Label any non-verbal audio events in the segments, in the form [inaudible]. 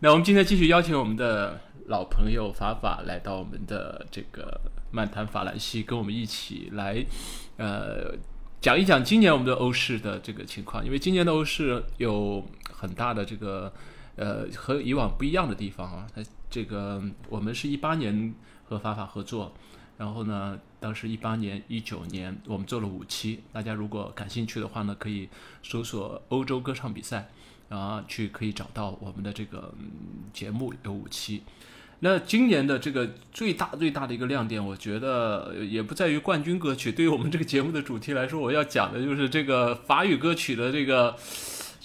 那我们今天继续邀请我们的老朋友法法来到我们的这个漫谈法兰西，跟我们一起来，呃，讲一讲今年我们的欧市的这个情况。因为今年的欧市有很大的这个呃和以往不一样的地方啊。它这个我们是一八年和法法合作，然后呢，当时一八年、一九年我们做了五期。大家如果感兴趣的话呢，可以搜索欧洲歌唱比赛。啊，去可以找到我们的这个节目有五期。那今年的这个最大最大的一个亮点，我觉得也不在于冠军歌曲。对于我们这个节目的主题来说，我要讲的就是这个法语歌曲的这个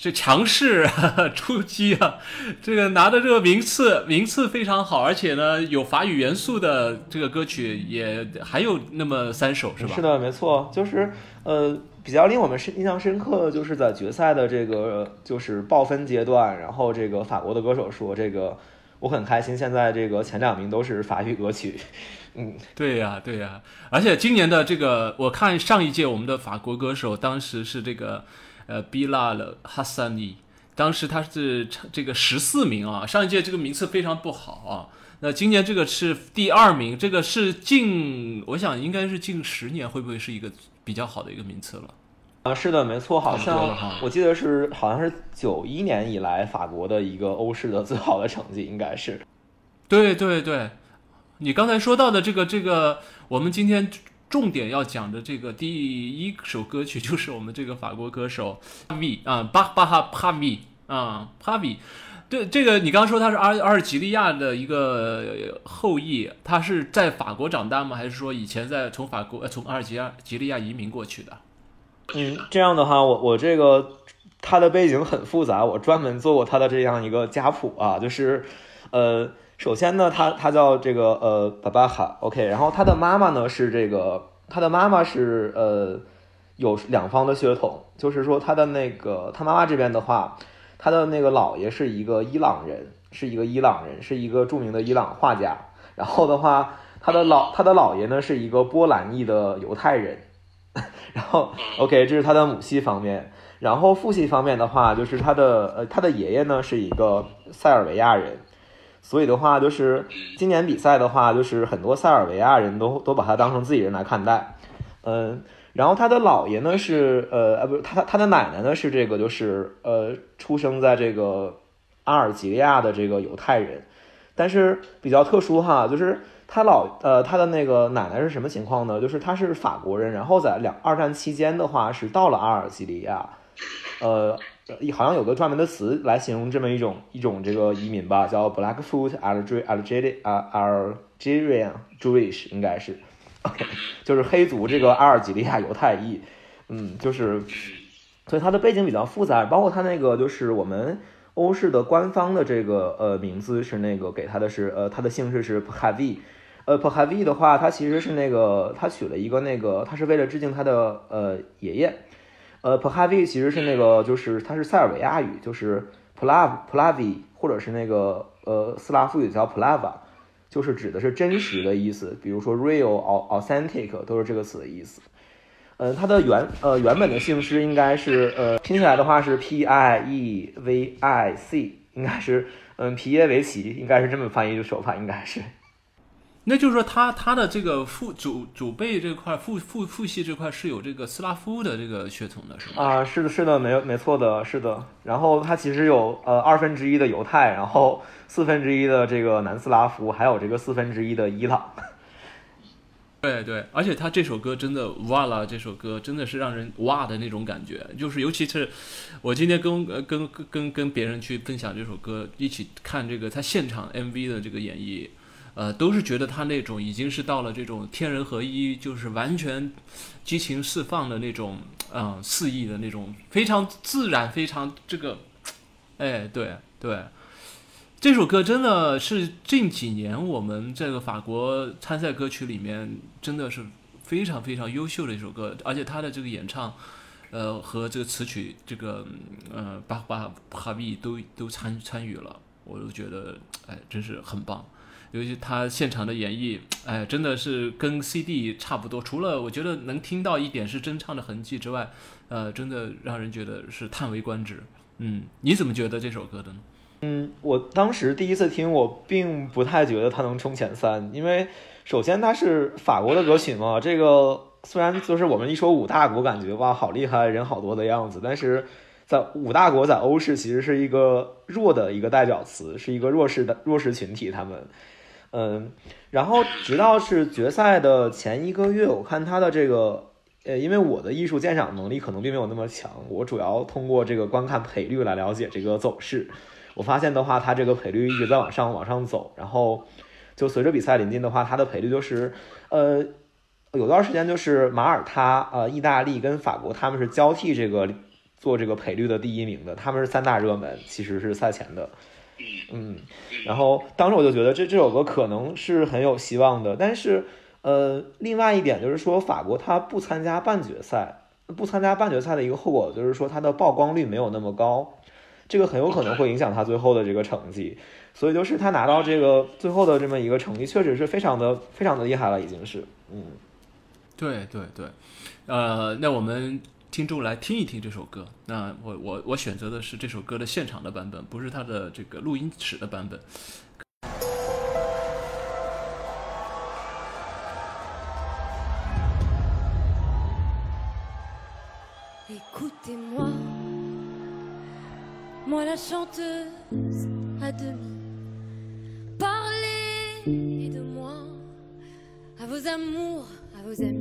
这强势 [laughs] 出击啊！这个拿的这个名次名次非常好，而且呢有法语元素的这个歌曲也还有那么三首，是吧？是的，没错，就是呃。比较令我们深印象深刻的就是在决赛的这个就是爆分阶段，然后这个法国的歌手说：“这个我很开心，现在这个前两名都是法语歌曲。[laughs] ”嗯，对呀，对呀。而且今年的这个，我看上一届我们的法国歌手当时是这个呃 Bilal Hassani，当时他是这个十四名啊，上一届这个名次非常不好啊。那今年这个是第二名，这个是近，我想应该是近十年会不会是一个？比较好的一个名次了，啊，是的，没错，好像我记得是好像是九一年以来法国的一个欧式的最好的成绩，应该是。对对对，你刚才说到的这个这个，我们今天重点要讲的这个第一首歌曲，就是我们这个法国歌手 V 啊，巴巴哈帕 V 啊，帕 V。对这个，你刚刚说他是阿阿尔及利亚的一个后裔，他是在法国长大吗？还是说以前在从法国呃从阿尔及亚及利亚移民过去的？嗯，这样的话，我我这个他的背景很复杂，我专门做过他的这样一个家谱啊，就是呃，首先呢，他他叫这个呃巴巴哈，OK，然后他的妈妈呢是这个，他的妈妈是呃有两方的血统，就是说他的那个他妈妈这边的话。他的那个姥爷是一个伊朗人，是一个伊朗人，是一个著名的伊朗画家。然后的话，他的老他的姥爷呢是一个波兰裔的犹太人。然后，OK，这是他的母系方面。然后父系方面的话，就是他的呃他的爷爷呢是一个塞尔维亚人。所以的话，就是今年比赛的话，就是很多塞尔维亚人都都把他当成自己人来看待。嗯。然后他的姥爷呢是呃呃不是他他的奶奶呢是这个就是呃出生在这个阿尔及利亚的这个犹太人，但是比较特殊哈，就是他老呃他的那个奶奶是什么情况呢？就是他是法国人，然后在两二战期间的话是到了阿尔及利亚，呃好像有个专门的词来形容这么一种一种这个移民吧，叫 Blackfoot Algeri Algerian Jewish 应该是。OK，就是黑族这个阿尔及利亚犹太裔，嗯，就是，所以他的背景比较复杂，包括他那个就是我们欧式的官方的这个呃名字是那个给他的是呃他的姓氏是 p h a v i 呃 p h a v i 的话，他其实是那个他取了一个那个他是为了致敬他的呃爷爷，呃 p h a v i 其实是那个就是它是塞尔维亚语，就是 Plav Plavi 或者是那个呃斯拉夫语叫 Plava。就是指的是真实的意思，比如说 real、authentic 都是这个词的意思。嗯，它的原呃原本的姓氏应该是呃拼起来的话是 P I E V I C，应该是嗯皮耶维奇，应该是这么翻译的手法，应该是。那就是说，他他的这个父祖祖辈这块父父父系这块是有这个斯拉夫的这个血统的，是吗？啊，是的，是的，没有没错的，是的。然后他其实有呃二分之一的犹太，然后四分之一的这个南斯拉夫，还有这个四分之一的伊朗。[laughs] 对对，而且他这首歌真的哇啦，这首歌真的是让人哇的那种感觉，就是尤其是我今天跟跟跟跟别人去分享这首歌，一起看这个他现场 MV 的这个演绎。呃，都是觉得他那种已经是到了这种天人合一，就是完全激情释放的那种，嗯，肆意的那种，非常自然，非常这个，哎，对对，这首歌真的是近几年我们这个法国参赛歌曲里面真的是非常非常优秀的一首歌，而且他的这个演唱，呃，和这个词曲这个，呃，巴巴哈比都都参参与了，我都觉得，哎，真是很棒。尤其他现场的演绎，[tsk] 哎，真的是跟 CD 差不多。除了我觉得能听到一点是真唱的痕迹之外，呃，真的让人觉得是叹为观止。嗯，你怎么觉得这首歌的呢？嗯，我当时第一次听，我并不太觉得它能冲前三，因为首先它是法国的歌曲嘛，[laughs] 这个虽然就是我们一说五大国，感觉哇好厉害，人好多的样子，但是在五大国在欧式其实是一个弱的一个代表词，是一个弱势的弱势群体，他们，嗯，然后直到是决赛的前一个月，我看他的这个。呃，因为我的艺术鉴赏能力可能并没有那么强，我主要通过这个观看赔率来了解这个走势。我发现的话，它这个赔率一直在往上往上走，然后就随着比赛临近的话，它的赔率就是，呃，有段时间就是马耳他、呃，意大利跟法国他们是交替这个做这个赔率的第一名的，他们是三大热门，其实是赛前的，嗯，然后当时我就觉得这这首歌可能是很有希望的，但是。呃，另外一点就是说，法国他不参加半决赛，不参加半决赛的一个后果就是说，他的曝光率没有那么高，这个很有可能会影响他最后的这个成绩。所以就是他拿到这个最后的这么一个成绩，确实是非常的非常的厉害了，已经是。嗯，对对对，呃，那我们听众来听一听这首歌。那我我我选择的是这首歌的现场的版本，不是他的这个录音室的版本。Écoutez-moi, moi was i moi à vos amours, à vos amis.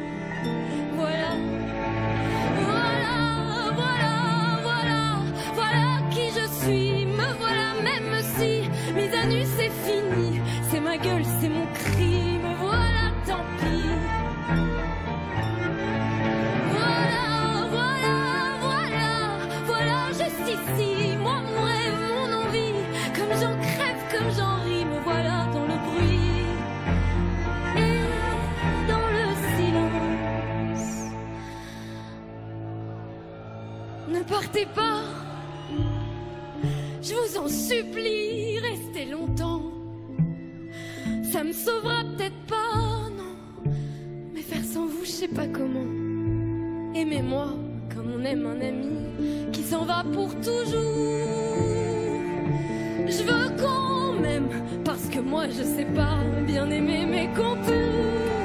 C'est mon cri, me voilà, tant pis. Voilà, voilà, voilà, voilà, juste ici, moi, mon rêve, mon envie, comme j'en crève, comme j'en partez pas. Je vous en supplie, restez longtemps. Ça me sauvera peut-être pas, non. Mais faire sans vous, je sais pas comment. Aimez-moi comme on aime un ami qui s'en va pour toujours. Je veux qu'on m'aime parce que moi je sais pas bien aimer mes contours.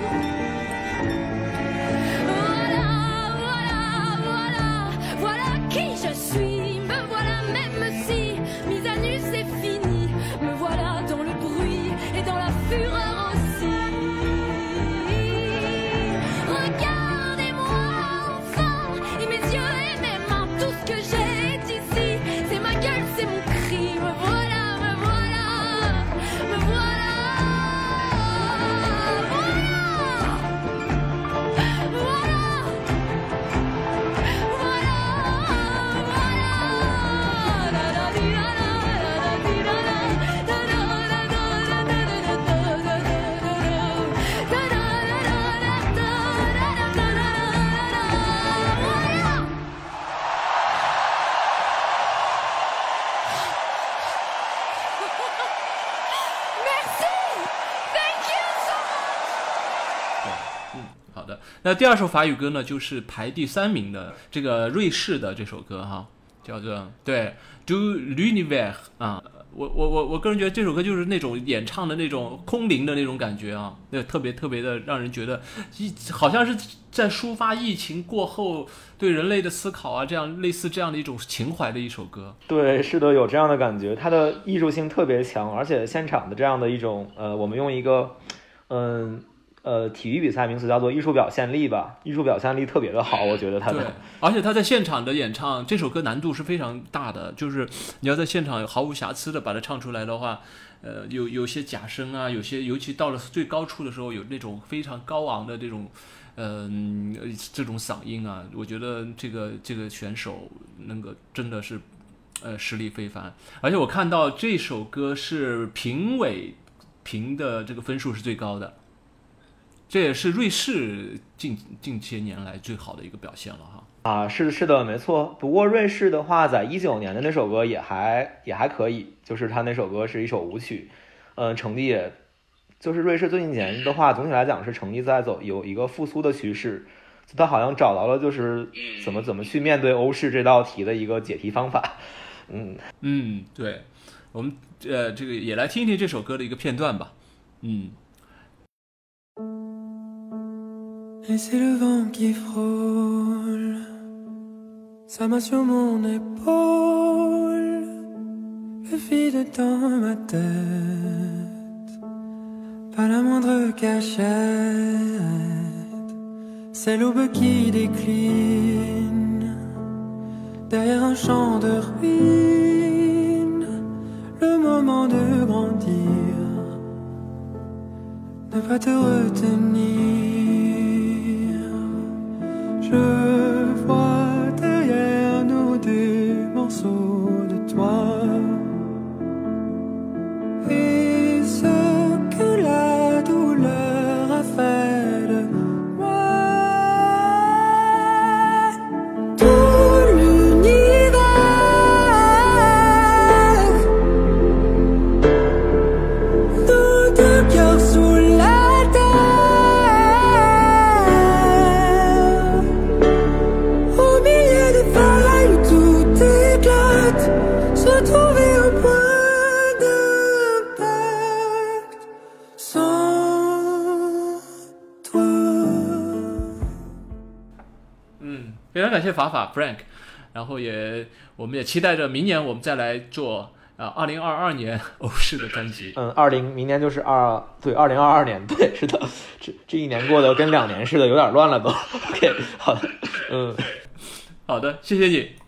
嗯，好的。那第二首法语歌呢，就是排第三名的这个瑞士的这首歌哈，叫做对，Du l'univers 啊。我我我我个人觉得这首歌就是那种演唱的那种空灵的那种感觉啊，那特别特别的让人觉得，一好像是在抒发疫情过后对人类的思考啊，这样类似这样的一种情怀的一首歌。对，是的，有这样的感觉，它的艺术性特别强，而且现场的这样的一种呃，我们用一个嗯呃体育比赛名词叫做艺术表现力吧，艺术表现力特别的好，我觉得他对，而且他在现场的演唱这首歌难度是非常大的，就是你要在现场毫无瑕疵的把它唱出来的话，呃，有有些假声啊，有些尤其到了最高处的时候，有那种非常高昂的这种，嗯、呃，这种嗓音啊，我觉得这个这个选手那个真的是，呃，实力非凡。而且我看到这首歌是评委评的这个分数是最高的。这也是瑞士近近些年来最好的一个表现了哈。啊，是的是的，没错。不过瑞士的话，在一九年的那首歌也还也还可以，就是他那首歌是一首舞曲，嗯、成绩也，就是瑞士最近几年的话，总体来讲是成绩在走有一个复苏的趋势，他好像找到了就是怎么怎么去面对欧式这道题的一个解题方法。嗯，嗯，对，我们呃这个也来听一听这首歌的一个片段吧。嗯。Et c'est le vent qui frôle sa main sur mon épaule, le vide dans ma tête, pas la moindre cachette, c'est l'aube qui décline derrière un champ de ruines, le moment de grandir, ne pas te retenir. 非常感谢法法 Frank，然后也我们也期待着明年我们再来做啊二零二二年 [laughs] 欧式的专辑。嗯，二零明年就是二对二零二二年，对，是的，这这一年过得跟两年似的，有点乱了都。[laughs] OK，好的，嗯。好的，谢谢你。